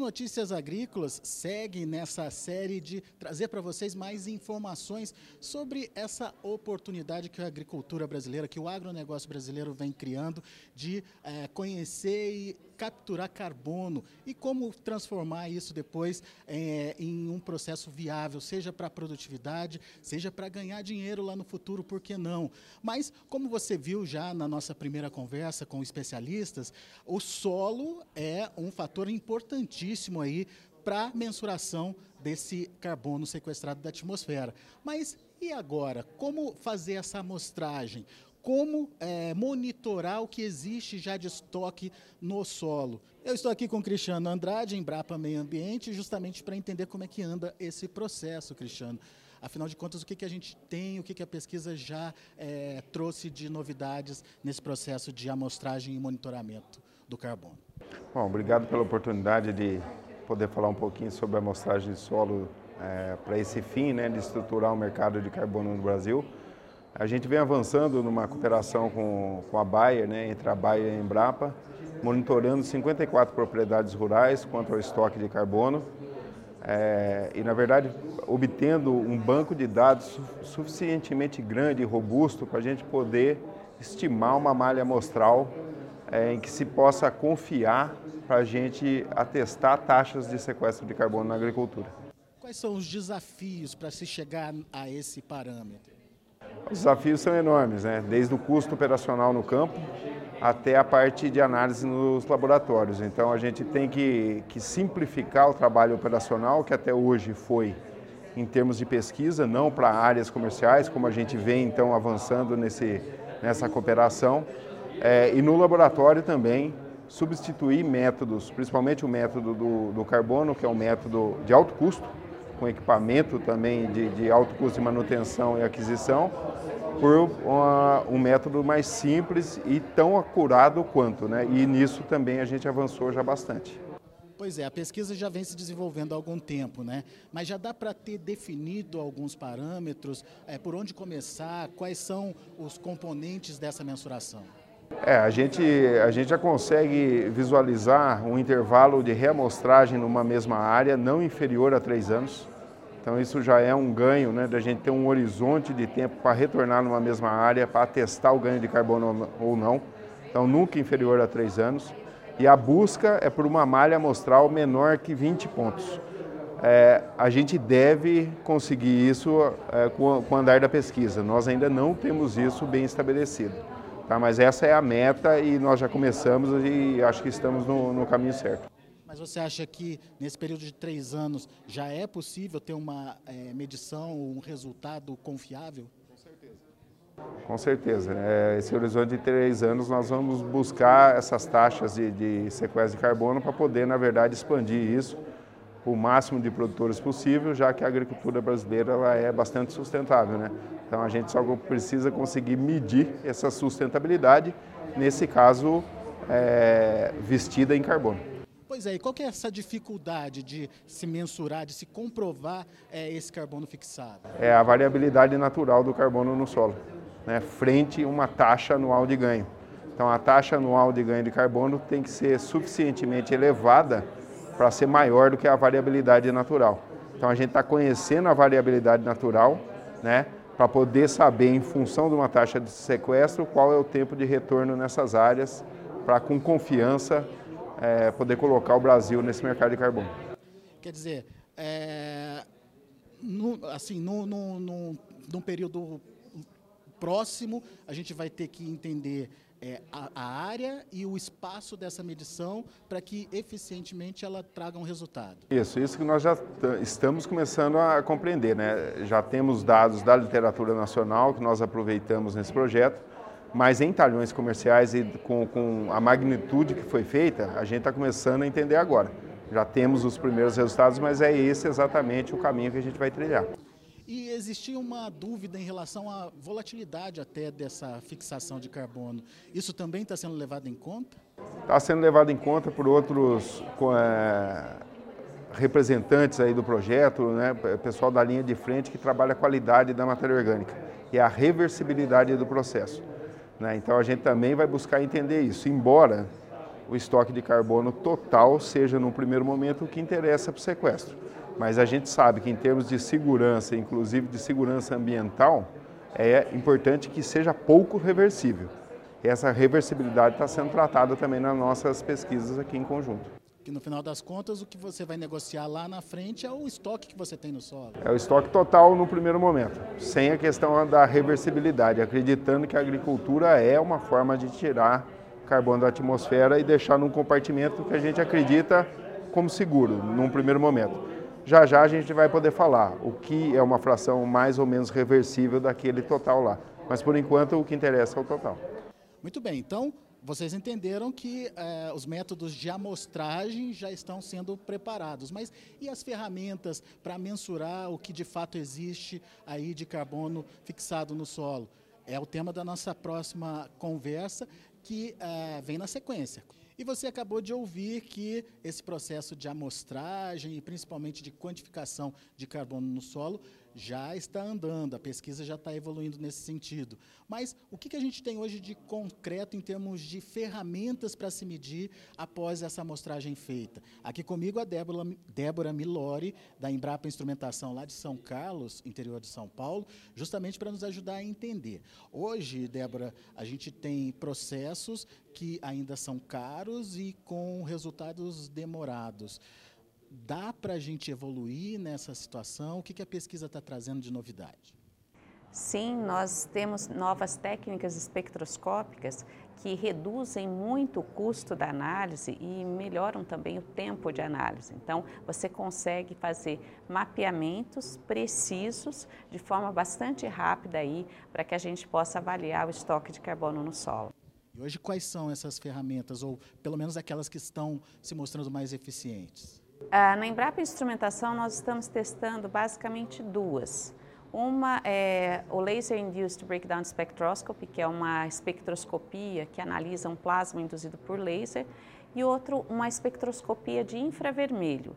Notícias Agrícolas segue nessa série de trazer para vocês mais informações sobre essa oportunidade que a agricultura brasileira, que o agronegócio brasileiro vem criando de é, conhecer e capturar carbono e como transformar isso depois é, em um processo viável, seja para produtividade, seja para ganhar dinheiro lá no futuro, por que não? Mas, como você viu já na nossa primeira conversa com especialistas, o solo é um fator importantíssimo aí para mensuração desse carbono sequestrado da atmosfera. Mas e agora? Como fazer essa amostragem? Como é, monitorar o que existe já de estoque no solo. Eu estou aqui com Cristiano Andrade, em Brapa Meio Ambiente, justamente para entender como é que anda esse processo, Cristiano. Afinal de contas, o que, que a gente tem, o que, que a pesquisa já é, trouxe de novidades nesse processo de amostragem e monitoramento do carbono? Bom, obrigado pela oportunidade de poder falar um pouquinho sobre a amostragem de solo é, para esse fim, né, de estruturar o mercado de carbono no Brasil. A gente vem avançando numa cooperação com, com a Bayer, né, entre a Bayer e a Embrapa, monitorando 54 propriedades rurais quanto ao estoque de carbono é, e, na verdade, obtendo um banco de dados suficientemente grande e robusto para a gente poder estimar uma malha amostral é, em que se possa confiar para a gente atestar taxas de sequestro de carbono na agricultura. Quais são os desafios para se chegar a esse parâmetro? Os desafios são enormes, né? desde o custo operacional no campo até a parte de análise nos laboratórios. Então a gente tem que, que simplificar o trabalho operacional, que até hoje foi em termos de pesquisa, não para áreas comerciais, como a gente vem então avançando nesse, nessa cooperação. É, e no laboratório também substituir métodos, principalmente o método do, do carbono, que é um método de alto custo, com equipamento também de, de alto custo de manutenção e aquisição, por uma, um método mais simples e tão acurado quanto, né? E nisso também a gente avançou já bastante. Pois é, a pesquisa já vem se desenvolvendo há algum tempo, né? Mas já dá para ter definido alguns parâmetros, é, por onde começar, quais são os componentes dessa mensuração? É, a gente, a gente já consegue visualizar um intervalo de reamostragem numa mesma área não inferior a três anos. Então isso já é um ganho, né, da gente ter um horizonte de tempo para retornar numa mesma área, para testar o ganho de carbono ou não. Então nunca inferior a três anos. E a busca é por uma malha amostral menor que 20 pontos. É, a gente deve conseguir isso é, com, com o andar da pesquisa. Nós ainda não temos isso bem estabelecido. Tá? Mas essa é a meta e nós já começamos e acho que estamos no, no caminho certo. Mas você acha que nesse período de três anos já é possível ter uma é, medição, um resultado confiável? Com certeza. Com certeza. É, esse horizonte de três anos nós vamos buscar essas taxas de, de sequestro de carbono para poder, na verdade, expandir isso o máximo de produtores possível, já que a agricultura brasileira ela é bastante sustentável. Né? Então a gente só precisa conseguir medir essa sustentabilidade, nesse caso, é, vestida em carbono. Pois é, e qual que é essa dificuldade de se mensurar, de se comprovar é, esse carbono fixado? É a variabilidade natural do carbono no solo, né, frente a uma taxa anual de ganho. Então a taxa anual de ganho de carbono tem que ser suficientemente elevada para ser maior do que a variabilidade natural. Então a gente está conhecendo a variabilidade natural, né, para poder saber, em função de uma taxa de sequestro, qual é o tempo de retorno nessas áreas, para com confiança é, poder colocar o Brasil nesse mercado de carbono. Quer dizer, é, no, assim, no, no, no, num período próximo, a gente vai ter que entender é, a, a, área e o espaço dessa medição para que eficientemente ela traga um resultado. Isso, isso que nós já estamos começando a compreender. Né? Já temos dados da literatura nacional que nós aproveitamos nesse projeto, mas em talhões comerciais e com, com a magnitude que foi feita, a gente está começando a entender agora. Já temos os primeiros resultados, mas é esse exatamente o caminho que a gente vai trilhar. E existia uma dúvida em relação à volatilidade até dessa fixação de carbono. Isso também está sendo levado em conta? Está sendo levado em conta por outros é, representantes aí do projeto, né, pessoal da linha de frente que trabalha a qualidade da matéria orgânica e a reversibilidade do processo. Né? Então a gente também vai buscar entender isso, embora o estoque de carbono total seja, no primeiro momento, o que interessa para o sequestro. Mas a gente sabe que, em termos de segurança, inclusive de segurança ambiental, é importante que seja pouco reversível. Essa reversibilidade está sendo tratada também nas nossas pesquisas aqui em conjunto. Que no final das contas, o que você vai negociar lá na frente é o estoque que você tem no solo. É o estoque total no primeiro momento, sem a questão da reversibilidade, acreditando que a agricultura é uma forma de tirar carbono da atmosfera e deixar num compartimento que a gente acredita como seguro, num primeiro momento. Já já a gente vai poder falar o que é uma fração mais ou menos reversível daquele total lá. Mas por enquanto o que interessa é o total. Muito bem, então vocês entenderam que eh, os métodos de amostragem já estão sendo preparados, mas e as ferramentas para mensurar o que de fato existe aí de carbono fixado no solo? É o tema da nossa próxima conversa que eh, vem na sequência. E você acabou de ouvir que esse processo de amostragem e principalmente de quantificação de carbono no solo já está andando, a pesquisa já está evoluindo nesse sentido. Mas o que, a gente tem hoje de concreto em termos de ferramentas para se medir após essa amostragem feita? Aqui comigo a Débora, Débora Milori, da Embrapa Instrumentação lá de São Carlos, interior de São Paulo, justamente para nos ajudar a entender. Hoje, Débora, a gente tem processos que ainda são caros e com resultados demorados dá para a gente evoluir nessa situação? O que, que a pesquisa está trazendo de novidade? Sim, nós temos novas técnicas espectroscópicas que reduzem muito o custo da análise e melhoram também o tempo de análise. Então, você consegue fazer mapeamentos precisos de forma bastante rápida aí para que a gente possa avaliar o estoque de carbono no solo. E hoje quais são essas ferramentas ou pelo menos aquelas que estão se mostrando mais eficientes? Ah, na Embrapa Instrumentação, nós estamos testando basicamente duas. Uma é o Laser Induced Breakdown Spectroscopy, que é uma espectroscopia que analisa um plasma induzido por laser, e outro, uma espectroscopia de infravermelho.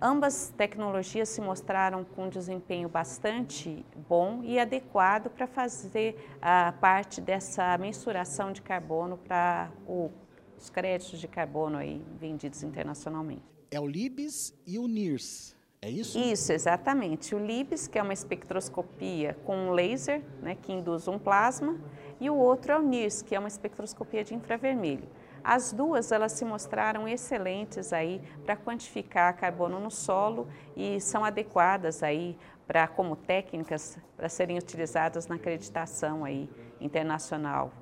Ambas tecnologias se mostraram com desempenho bastante bom e adequado para fazer a parte dessa mensuração de carbono para os créditos de carbono aí vendidos internacionalmente é o LIBS e o NIRS. É isso? Isso, exatamente. O LIBS, que é uma espectroscopia com um laser, né, que induz um plasma, e o outro é o NIRS, que é uma espectroscopia de infravermelho. As duas elas se mostraram excelentes aí para quantificar carbono no solo e são adequadas aí para como técnicas para serem utilizadas na acreditação aí internacional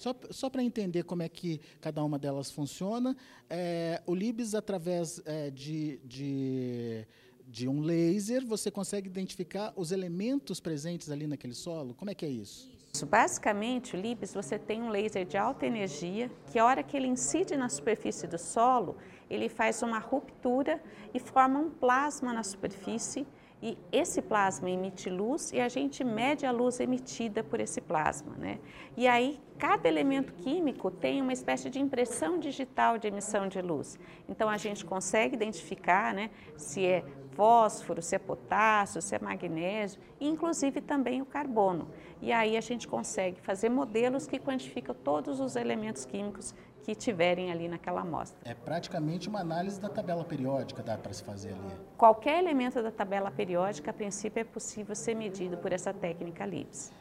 só, só para entender como é que cada uma delas funciona, é, o LIBS, através é, de, de, de um laser, você consegue identificar os elementos presentes ali naquele solo? Como é que é isso? Isso. Basicamente, o LIBS, você tem um laser de alta energia, que a hora que ele incide na superfície do solo, ele faz uma ruptura e forma um plasma na superfície, e esse plasma emite luz e a gente mede a luz emitida por esse plasma. Né? E aí, cada elemento químico tem uma espécie de impressão digital de emissão de luz. Então, a gente consegue identificar né, se é fósforo, se é potássio, se é magnésio, e inclusive também o carbono. E aí a gente consegue fazer modelos que quantificam todos os elementos químicos que tiverem ali naquela amostra. É praticamente uma análise da tabela periódica, dá para se fazer ali? Qualquer elemento da tabela periódica, a princípio, é possível ser medido por essa técnica LIPS.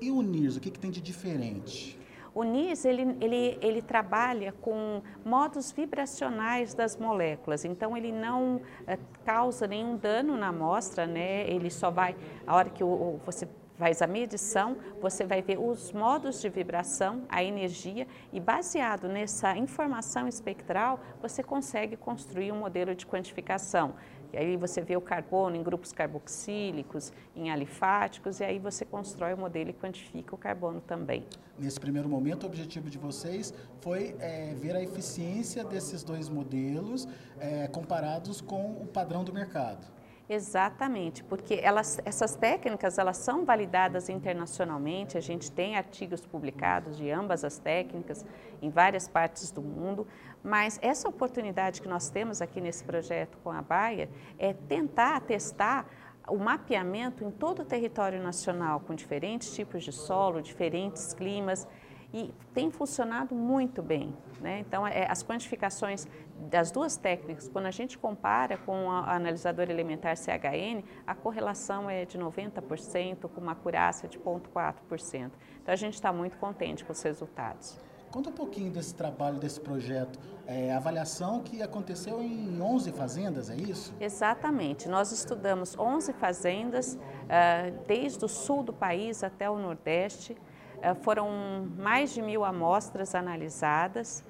E o NIRS, o que, que tem de diferente? O NIS ele, ele, ele trabalha com modos vibracionais das moléculas, então ele não é, causa nenhum dano na amostra, né? ele só vai, a hora que o, você faz a medição, você vai ver os modos de vibração, a energia e baseado nessa informação espectral, você consegue construir um modelo de quantificação. E aí você vê o carbono em grupos carboxílicos, em alifáticos, e aí você constrói o modelo e quantifica o carbono também. Nesse primeiro momento, o objetivo de vocês foi é, ver a eficiência desses dois modelos é, comparados com o padrão do mercado. Exatamente, porque elas, essas técnicas elas são validadas internacionalmente, a gente tem artigos publicados de ambas as técnicas em várias partes do mundo, mas essa oportunidade que nós temos aqui nesse projeto com a Baia é tentar testar o mapeamento em todo o território nacional, com diferentes tipos de solo, diferentes climas, e tem funcionado muito bem. Né? Então, é, as quantificações das duas técnicas, quando a gente compara com a analisador elementar CHN, a correlação é de 90%, com uma acurácia de 0,4%. Então, a gente está muito contente com os resultados. Conta um pouquinho desse trabalho, desse projeto. É, avaliação que aconteceu em 11 fazendas, é isso? Exatamente. Nós estudamos 11 fazendas, uh, desde o sul do país até o nordeste. Uh, foram mais de mil amostras analisadas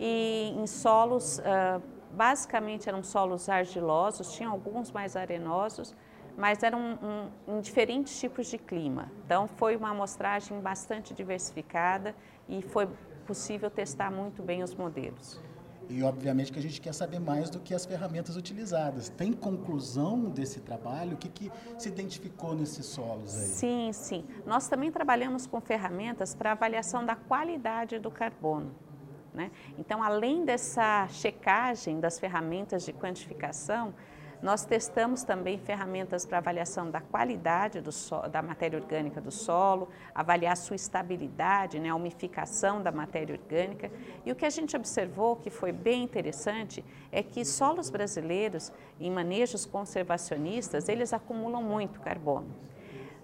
e em solos, uh, basicamente eram solos argilosos, tinha alguns mais arenosos, mas eram em diferentes tipos de clima. Então, foi uma amostragem bastante diversificada e foi possível testar muito bem os modelos. E obviamente que a gente quer saber mais do que as ferramentas utilizadas. Tem conclusão desse trabalho? O que, que se identificou nesses solos aí? Sim, sim. Nós também trabalhamos com ferramentas para avaliação da qualidade do carbono. Né? Então, além dessa checagem das ferramentas de quantificação, nós testamos também ferramentas para avaliação da qualidade do da matéria orgânica do solo, avaliar sua estabilidade, né, a umificação da matéria orgânica. E o que a gente observou, que foi bem interessante, é que solos brasileiros, em manejos conservacionistas, eles acumulam muito carbono.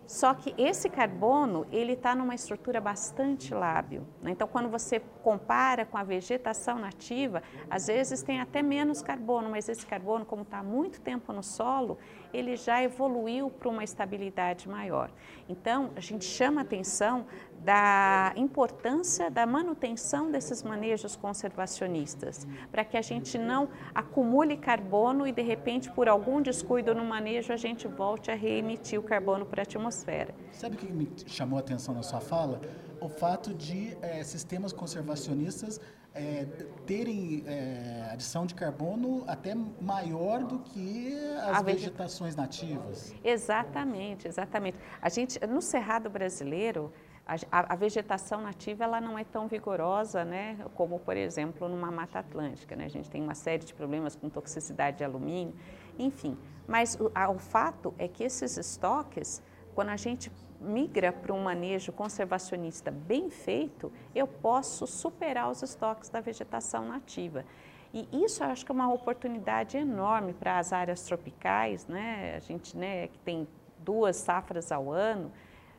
Só que esse carbono, ele está numa estrutura bastante lábil. Né? Então, quando você compara com a vegetação nativa, às vezes tem até menos carbono, mas esse carbono, como está muito tempo no solo, ele já evoluiu para uma estabilidade maior. Então, a gente chama atenção da importância da manutenção desses manejos conservacionistas, para que a gente não acumule carbono e, de repente, por algum descuido no manejo, a gente volte a reemitir o carbono para a atmosfera. Sabe o que me chamou a atenção na sua fala? O fato de é, sistemas conservacionistas é, terem é, adição de carbono até maior do que as vegetações nativas. Exatamente, exatamente. A gente, no Cerrado brasileiro, a, a, vegetação nativa ela não é tão vigorosa, né, como por exemplo numa mata atlântica. Né? A gente tem uma série de problemas com toxicidade de alumínio, enfim. Mas o, a, o fato é que esses estoques, quando a gente migra para um manejo conservacionista bem feito, eu posso superar os estoques da vegetação nativa. E isso eu acho que é uma oportunidade enorme para as áreas tropicais, né? A gente, né, que tem duas safras ao ano,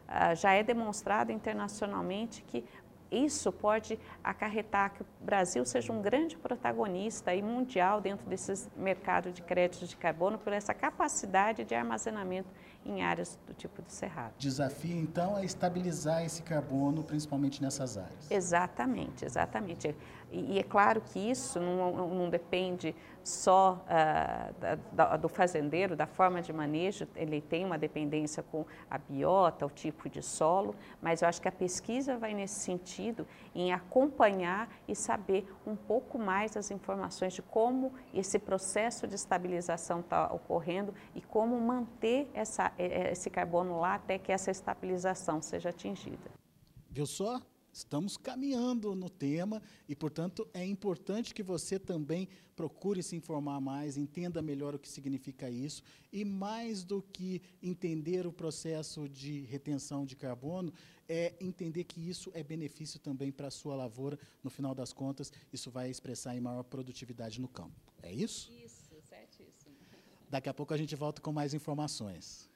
uh, já é demonstrado internacionalmente que isso pode acarretar que o Brasil seja um grande protagonista e mundial dentro desses mercados de créditos de carbono por essa capacidade de armazenamento em áreas do tipo do cerrado. Desafio, então, é estabilizar esse carbono, principalmente nessas áreas. Exatamente, exatamente. E, e é claro que isso não, não depende só uh, da, do fazendeiro, da forma de manejo, ele tem uma dependência com a biota, o tipo de solo, mas eu acho que a pesquisa vai nesse sentido, em acompanhar e saber um pouco mais as informações de como esse processo de estabilização está ocorrendo e como manter essa, esse carbono lá até que essa estabilização seja atingida. Viu só? Estamos caminhando no tema e, portanto, é importante que você também procure se informar mais, entenda melhor o que significa isso e, mais do que entender o processo de retenção de carbono, é entender que isso é benefício também para a sua lavoura. No final das contas, isso vai expressar em maior produtividade no campo. É isso? Isso, certíssimo. Daqui a pouco a gente volta com mais informações.